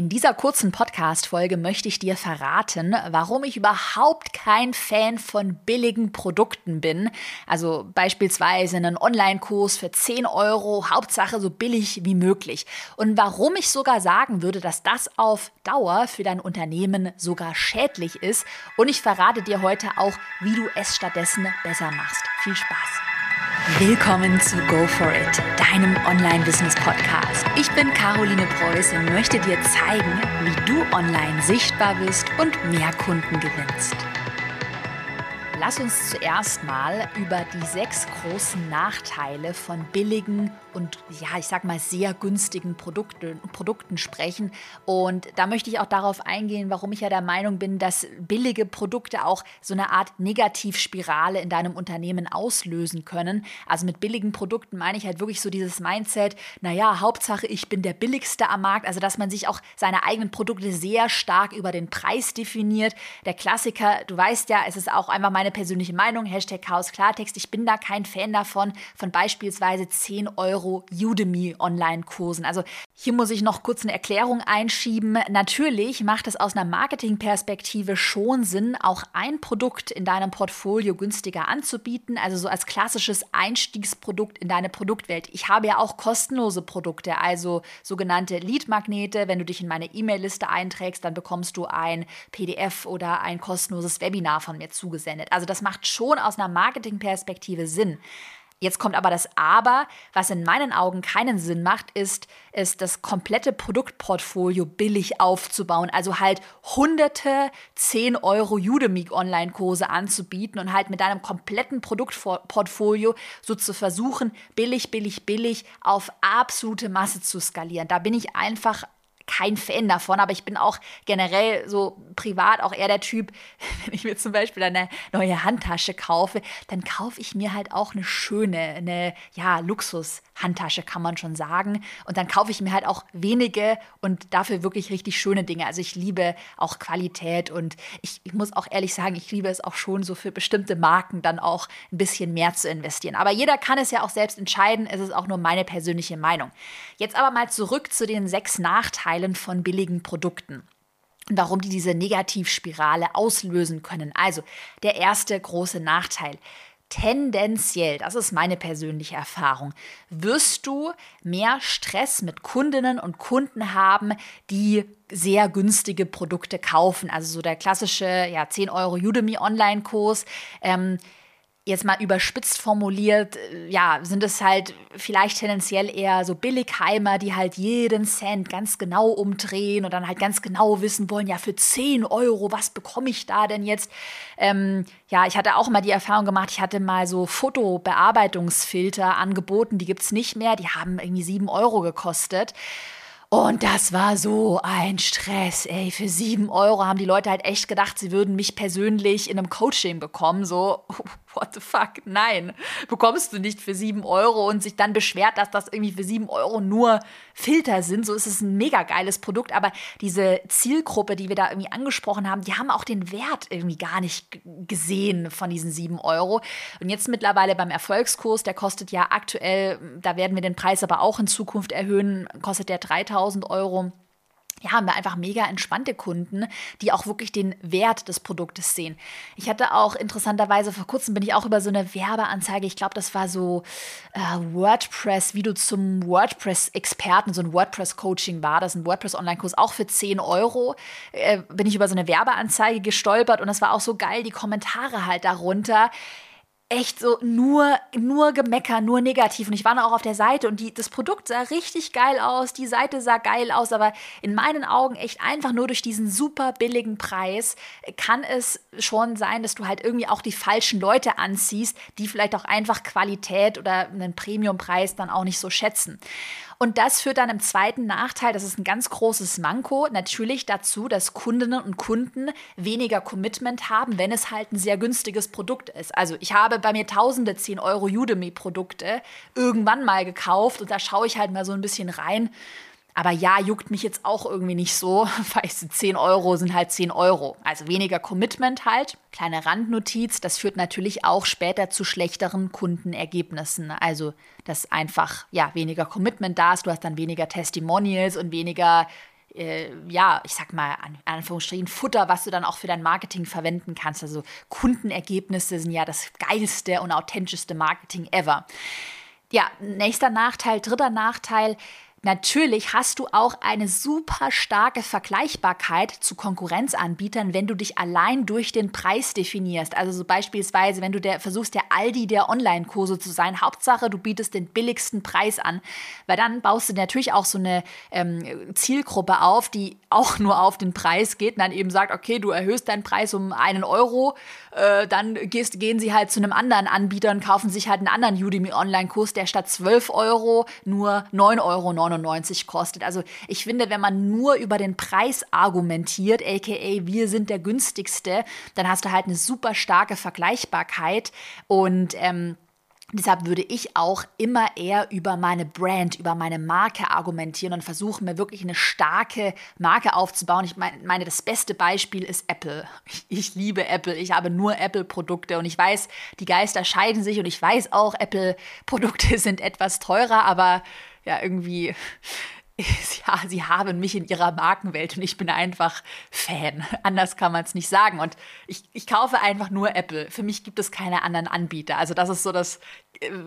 In dieser kurzen Podcast-Folge möchte ich dir verraten, warum ich überhaupt kein Fan von billigen Produkten bin. Also beispielsweise einen Online-Kurs für 10 Euro, Hauptsache so billig wie möglich. Und warum ich sogar sagen würde, dass das auf Dauer für dein Unternehmen sogar schädlich ist. Und ich verrate dir heute auch, wie du es stattdessen besser machst. Viel Spaß! Willkommen zu Go For It, deinem Online-Business-Podcast. Ich bin Caroline Preuß und möchte dir zeigen, wie du online sichtbar bist und mehr Kunden gewinnst. Lass uns zuerst mal über die sechs großen Nachteile von billigen und ja, ich sag mal sehr günstigen Produkten, Produkten sprechen. Und da möchte ich auch darauf eingehen, warum ich ja der Meinung bin, dass billige Produkte auch so eine Art Negativspirale in deinem Unternehmen auslösen können. Also mit billigen Produkten meine ich halt wirklich so dieses Mindset, naja, Hauptsache ich bin der billigste am Markt. Also dass man sich auch seine eigenen Produkte sehr stark über den Preis definiert. Der Klassiker, du weißt ja, es ist auch einfach meine meine persönliche Meinung, Hashtag Chaos Klartext. Ich bin da kein Fan davon, von beispielsweise 10 Euro Udemy Online-Kursen. Also hier muss ich noch kurz eine Erklärung einschieben. Natürlich macht es aus einer Marketingperspektive schon Sinn, auch ein Produkt in deinem Portfolio günstiger anzubieten, also so als klassisches Einstiegsprodukt in deine Produktwelt. Ich habe ja auch kostenlose Produkte, also sogenannte Lead-Magnete. Wenn du dich in meine E-Mail-Liste einträgst, dann bekommst du ein PDF oder ein kostenloses Webinar von mir zugesendet. Also das macht schon aus einer Marketingperspektive Sinn. Jetzt kommt aber das Aber, was in meinen Augen keinen Sinn macht, ist, ist das komplette Produktportfolio billig aufzubauen. Also halt hunderte 10 Euro Udemy Online-Kurse anzubieten und halt mit deinem kompletten Produktportfolio so zu versuchen, billig, billig, billig auf absolute Masse zu skalieren. Da bin ich einfach kein Fan davon, aber ich bin auch generell so privat auch eher der Typ, wenn ich mir zum Beispiel eine neue Handtasche kaufe, dann kaufe ich mir halt auch eine schöne, eine ja, Luxus-Handtasche, kann man schon sagen. Und dann kaufe ich mir halt auch wenige und dafür wirklich richtig schöne Dinge. Also ich liebe auch Qualität und ich, ich muss auch ehrlich sagen, ich liebe es auch schon so für bestimmte Marken dann auch ein bisschen mehr zu investieren. Aber jeder kann es ja auch selbst entscheiden. Es ist auch nur meine persönliche Meinung. Jetzt aber mal zurück zu den sechs Nachteilen Teilen von billigen Produkten und warum die diese Negativspirale auslösen können. Also der erste große Nachteil. Tendenziell, das ist meine persönliche Erfahrung, wirst du mehr Stress mit Kundinnen und Kunden haben, die sehr günstige Produkte kaufen. Also so der klassische ja, 10 Euro Udemy Online-Kurs. Ähm, jetzt mal überspitzt formuliert, äh, ja, sind es halt vielleicht tendenziell eher so Billigheimer, die halt jeden Cent ganz genau umdrehen und dann halt ganz genau wissen wollen, ja, für 10 Euro, was bekomme ich da denn jetzt? Ähm, ja, ich hatte auch mal die Erfahrung gemacht, ich hatte mal so Fotobearbeitungsfilter angeboten, die gibt es nicht mehr, die haben irgendwie 7 Euro gekostet. Und das war so ein Stress, ey. Für sieben Euro haben die Leute halt echt gedacht, sie würden mich persönlich in einem Coaching bekommen. So, what the fuck? Nein, bekommst du nicht für sieben Euro und sich dann beschwert, dass das irgendwie für sieben Euro nur Filter sind. So ist es ein mega geiles Produkt. Aber diese Zielgruppe, die wir da irgendwie angesprochen haben, die haben auch den Wert irgendwie gar nicht gesehen von diesen sieben Euro. Und jetzt mittlerweile beim Erfolgskurs, der kostet ja aktuell, da werden wir den Preis aber auch in Zukunft erhöhen, kostet der 3000 1000 Euro ja, haben wir einfach mega entspannte Kunden, die auch wirklich den Wert des Produktes sehen. Ich hatte auch interessanterweise vor kurzem bin ich auch über so eine Werbeanzeige, ich glaube, das war so äh, WordPress, wie du zum WordPress-Experten, so ein WordPress-Coaching war, das ist ein WordPress-Online-Kurs, auch für 10 Euro, äh, bin ich über so eine Werbeanzeige gestolpert und das war auch so geil, die Kommentare halt darunter echt so nur, nur Gemecker, nur negativ. Und ich war auch auf der Seite und die, das Produkt sah richtig geil aus, die Seite sah geil aus, aber in meinen Augen echt einfach nur durch diesen super billigen Preis kann es schon sein, dass du halt irgendwie auch die falschen Leute anziehst, die vielleicht auch einfach Qualität oder einen Premiumpreis dann auch nicht so schätzen. Und das führt dann im zweiten Nachteil, das ist ein ganz großes Manko, natürlich dazu, dass Kundinnen und Kunden weniger Commitment haben, wenn es halt ein sehr günstiges Produkt ist. Also ich habe bei mir tausende 10 Euro Udemy-Produkte irgendwann mal gekauft und da schaue ich halt mal so ein bisschen rein aber ja, juckt mich jetzt auch irgendwie nicht so, weil 10 Euro sind halt 10 Euro. Also weniger Commitment halt. Kleine Randnotiz, das führt natürlich auch später zu schlechteren Kundenergebnissen. Also, dass einfach, ja, weniger Commitment da ist, du hast dann weniger Testimonials und weniger äh, ja, ich sag mal, an Anführungsstrichen Futter, was du dann auch für dein Marketing verwenden kannst. Also Kundenergebnisse sind ja das geilste und authentischste Marketing ever. Ja, nächster Nachteil, dritter Nachteil, Natürlich hast du auch eine super starke Vergleichbarkeit zu Konkurrenzanbietern, wenn du dich allein durch den Preis definierst. Also so beispielsweise, wenn du der, versuchst, der Aldi der Online-Kurse zu sein, Hauptsache du bietest den billigsten Preis an, weil dann baust du natürlich auch so eine ähm, Zielgruppe auf, die auch nur auf den Preis geht und dann eben sagt, okay, du erhöhst deinen Preis um einen Euro, äh, dann gehst, gehen sie halt zu einem anderen Anbieter und kaufen sich halt einen anderen Udemy Online-Kurs, der statt 12 Euro nur 9,99 Euro 99 kostet. Also ich finde, wenn man nur über den Preis argumentiert, aka wir sind der günstigste, dann hast du halt eine super starke Vergleichbarkeit und ähm, Deshalb würde ich auch immer eher über meine Brand, über meine Marke argumentieren und versuchen, mir wirklich eine starke Marke aufzubauen. Ich meine, das beste Beispiel ist Apple. Ich liebe Apple. Ich habe nur Apple-Produkte und ich weiß, die Geister scheiden sich und ich weiß auch, Apple-Produkte sind etwas teurer, aber ja, irgendwie ja, sie haben mich in ihrer Markenwelt und ich bin einfach Fan. Anders kann man es nicht sagen. Und ich, ich kaufe einfach nur Apple. Für mich gibt es keine anderen Anbieter. Also das ist so das,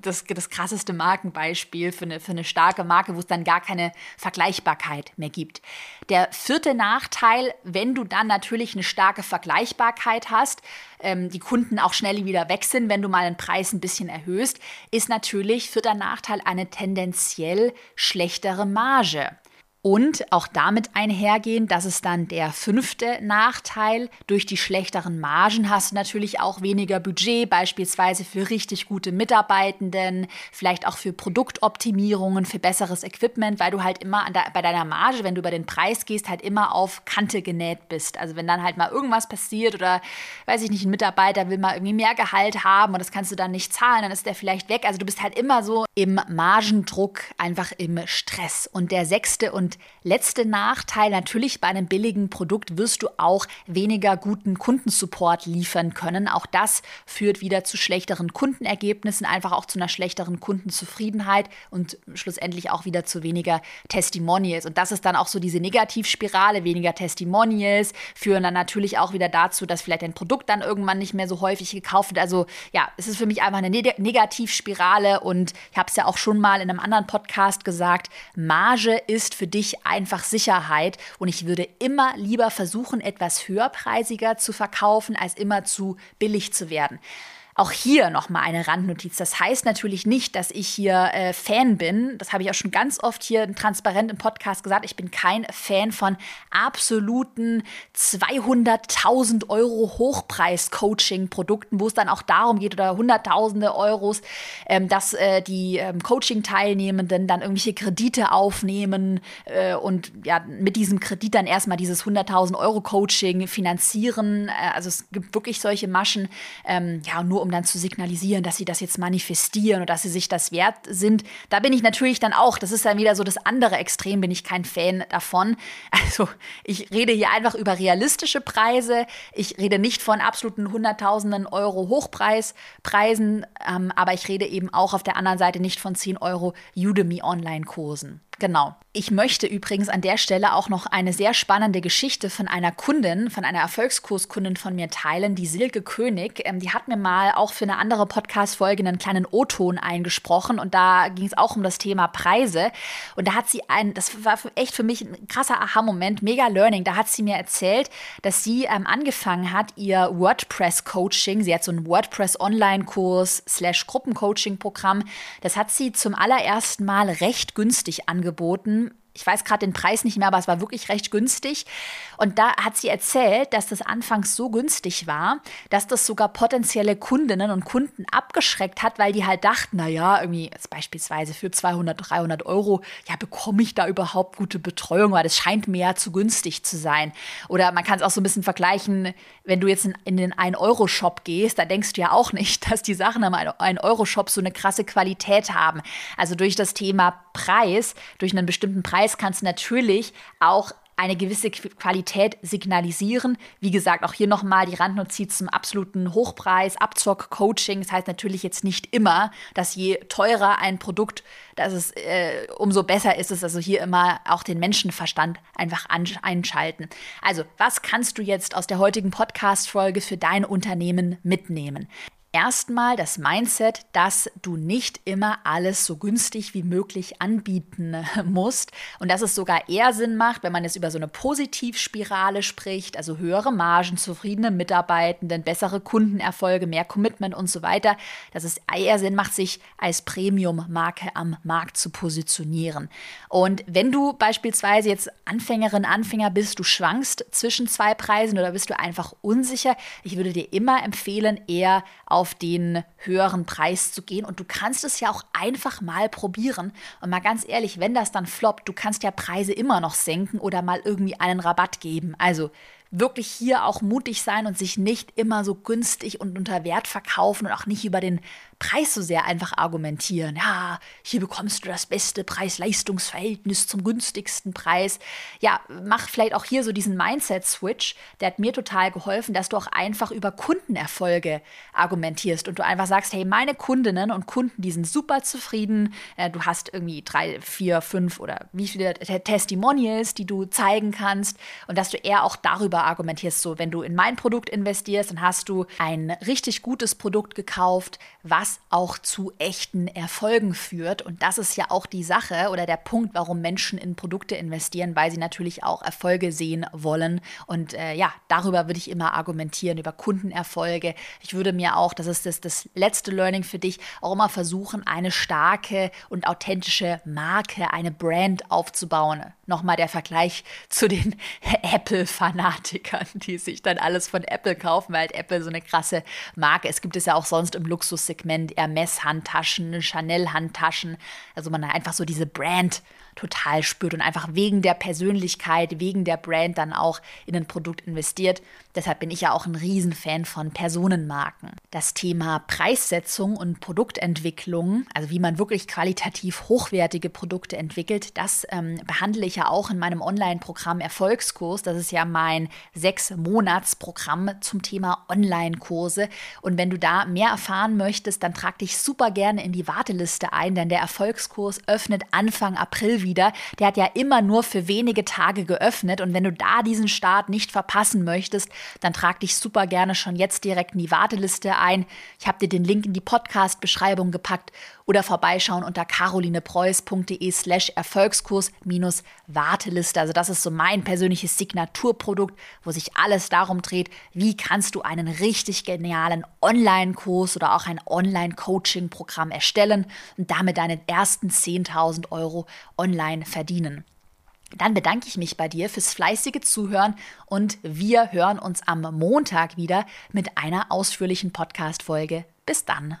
das, das krasseste Markenbeispiel für eine, für eine starke Marke, wo es dann gar keine Vergleichbarkeit mehr gibt. Der vierte Nachteil, wenn du dann natürlich eine starke Vergleichbarkeit hast, ähm, die Kunden auch schnell wieder weg sind, wenn du mal den Preis ein bisschen erhöhst, ist natürlich vierter Nachteil eine tendenziell schlechtere Marge. Und auch damit einhergehen, das ist dann der fünfte Nachteil. Durch die schlechteren Margen hast du natürlich auch weniger Budget, beispielsweise für richtig gute Mitarbeitenden, vielleicht auch für Produktoptimierungen, für besseres Equipment, weil du halt immer de bei deiner Marge, wenn du über den Preis gehst, halt immer auf Kante genäht bist. Also wenn dann halt mal irgendwas passiert oder, weiß ich nicht, ein Mitarbeiter will mal irgendwie mehr Gehalt haben und das kannst du dann nicht zahlen, dann ist der vielleicht weg. Also du bist halt immer so im Margendruck, einfach im Stress. Und der sechste und und letzte Nachteil, natürlich bei einem billigen Produkt wirst du auch weniger guten Kundensupport liefern können. Auch das führt wieder zu schlechteren Kundenergebnissen, einfach auch zu einer schlechteren Kundenzufriedenheit und schlussendlich auch wieder zu weniger Testimonials. Und das ist dann auch so diese Negativspirale, weniger Testimonials führen dann natürlich auch wieder dazu, dass vielleicht ein Produkt dann irgendwann nicht mehr so häufig gekauft wird. Also ja, es ist für mich einfach eine Negativspirale und ich habe es ja auch schon mal in einem anderen Podcast gesagt, Marge ist für dich dich einfach Sicherheit. Und ich würde immer lieber versuchen, etwas höherpreisiger zu verkaufen, als immer zu billig zu werden. Auch hier nochmal eine Randnotiz. Das heißt natürlich nicht, dass ich hier äh, Fan bin. Das habe ich auch schon ganz oft hier transparent im Podcast gesagt. Ich bin kein Fan von absoluten 200.000 Euro Hochpreis-Coaching-Produkten, wo es dann auch darum geht oder Hunderttausende Euros, ähm, dass äh, die ähm, Coaching-Teilnehmenden dann irgendwelche Kredite aufnehmen äh, und ja mit diesem Kredit dann erstmal dieses 100.000 Euro Coaching finanzieren. Äh, also es gibt wirklich solche Maschen. Ähm, ja, nur um um dann zu signalisieren, dass sie das jetzt manifestieren oder dass sie sich das wert sind. Da bin ich natürlich dann auch, das ist dann wieder so das andere Extrem, bin ich kein Fan davon. Also ich rede hier einfach über realistische Preise. Ich rede nicht von absoluten Hunderttausenden Euro Hochpreispreisen, ähm, aber ich rede eben auch auf der anderen Seite nicht von 10 Euro Udemy Online-Kursen. Genau. Ich möchte übrigens an der Stelle auch noch eine sehr spannende Geschichte von einer Kundin, von einer Erfolgskurskundin von mir teilen, die Silke König. Ähm, die hat mir mal auch für eine andere Podcast-Folge einen kleinen O-Ton eingesprochen und da ging es auch um das Thema Preise. Und da hat sie ein, das war echt für mich ein krasser Aha-Moment, mega Learning. Da hat sie mir erzählt, dass sie ähm, angefangen hat, ihr WordPress-Coaching, sie hat so einen WordPress-Online-Kurs slash Gruppencoaching-Programm, das hat sie zum allerersten Mal recht günstig angeboten angeboten ich weiß gerade den Preis nicht mehr, aber es war wirklich recht günstig. Und da hat sie erzählt, dass das anfangs so günstig war, dass das sogar potenzielle Kundinnen und Kunden abgeschreckt hat, weil die halt dachten, naja, irgendwie beispielsweise für 200, 300 Euro, ja, bekomme ich da überhaupt gute Betreuung, weil das scheint mir ja zu günstig zu sein. Oder man kann es auch so ein bisschen vergleichen, wenn du jetzt in, in den 1-Euro-Shop gehst, da denkst du ja auch nicht, dass die Sachen im 1-Euro-Shop so eine krasse Qualität haben. Also durch das Thema Preis, durch einen bestimmten Preis kannst du natürlich auch eine gewisse Qualität signalisieren. Wie gesagt, auch hier nochmal die Randnotiz zum absoluten Hochpreis, Abzock, Coaching. Das heißt natürlich jetzt nicht immer, dass je teurer ein Produkt, dass es äh, umso besser ist es. Also hier immer auch den Menschenverstand einfach einschalten. Also, was kannst du jetzt aus der heutigen Podcast-Folge für dein Unternehmen mitnehmen? Erstmal das Mindset, dass du nicht immer alles so günstig wie möglich anbieten musst und dass es sogar eher Sinn macht, wenn man jetzt über so eine Positivspirale spricht, also höhere Margen, zufriedene Mitarbeitenden, bessere Kundenerfolge, mehr Commitment und so weiter, dass es eher Sinn macht, sich als Premium-Marke am Markt zu positionieren. Und wenn du beispielsweise jetzt Anfängerin, Anfänger bist, du schwankst zwischen zwei Preisen oder bist du einfach unsicher, ich würde dir immer empfehlen, eher auf auf den höheren Preis zu gehen. Und du kannst es ja auch einfach mal probieren. Und mal ganz ehrlich, wenn das dann floppt, du kannst ja Preise immer noch senken oder mal irgendwie einen Rabatt geben. Also wirklich hier auch mutig sein und sich nicht immer so günstig und unter Wert verkaufen und auch nicht über den Preis so sehr einfach argumentieren. Ja, hier bekommst du das beste Preis-Leistungs-Verhältnis zum günstigsten Preis. Ja, mach vielleicht auch hier so diesen Mindset-Switch. Der hat mir total geholfen, dass du auch einfach über Kundenerfolge argumentierst und du einfach sagst, hey, meine Kundinnen und Kunden, die sind super zufrieden. Äh, du hast irgendwie drei, vier, fünf oder wie viele Testimonials, die du zeigen kannst und dass du eher auch darüber argumentierst. So, wenn du in mein Produkt investierst, dann hast du ein richtig gutes Produkt gekauft, was was auch zu echten Erfolgen führt. Und das ist ja auch die Sache oder der Punkt, warum Menschen in Produkte investieren, weil sie natürlich auch Erfolge sehen wollen. Und äh, ja, darüber würde ich immer argumentieren, über Kundenerfolge. Ich würde mir auch, das ist das, das letzte Learning für dich, auch immer versuchen, eine starke und authentische Marke, eine Brand aufzubauen. Nochmal der Vergleich zu den Apple-Fanatikern, die sich dann alles von Apple kaufen, weil halt Apple so eine krasse Marke ist. Es gibt es ja auch sonst im Luxussegment Segment Hermes-Handtaschen, Chanel-Handtaschen. Also man einfach so diese Brand total spürt und einfach wegen der Persönlichkeit, wegen der Brand dann auch in ein Produkt investiert. Deshalb bin ich ja auch ein Riesenfan von Personenmarken. Das Thema Preissetzung und Produktentwicklung, also wie man wirklich qualitativ hochwertige Produkte entwickelt, das ähm, behandle ich ja auch in meinem Online-Programm Erfolgskurs. Das ist ja mein sechs-Monats-Programm zum Thema Online-Kurse. Und wenn du da mehr erfahren möchtest, dann trag dich super gerne in die Warteliste ein, denn der Erfolgskurs öffnet Anfang April wieder. Der hat ja immer nur für wenige Tage geöffnet. Und wenn du da diesen Start nicht verpassen möchtest, dann trag dich super gerne schon jetzt direkt in die Warteliste ein. Ich habe dir den Link in die Podcast-Beschreibung gepackt oder vorbeischauen unter carolinepreuß.de slash Erfolgskurs minus Warteliste. Also das ist so mein persönliches Signaturprodukt, wo sich alles darum dreht, wie kannst du einen richtig genialen Online-Kurs oder auch ein Online-Coaching-Programm erstellen und damit deine ersten 10.000 Euro online verdienen. Dann bedanke ich mich bei dir fürs fleißige Zuhören und wir hören uns am Montag wieder mit einer ausführlichen Podcast-Folge. Bis dann.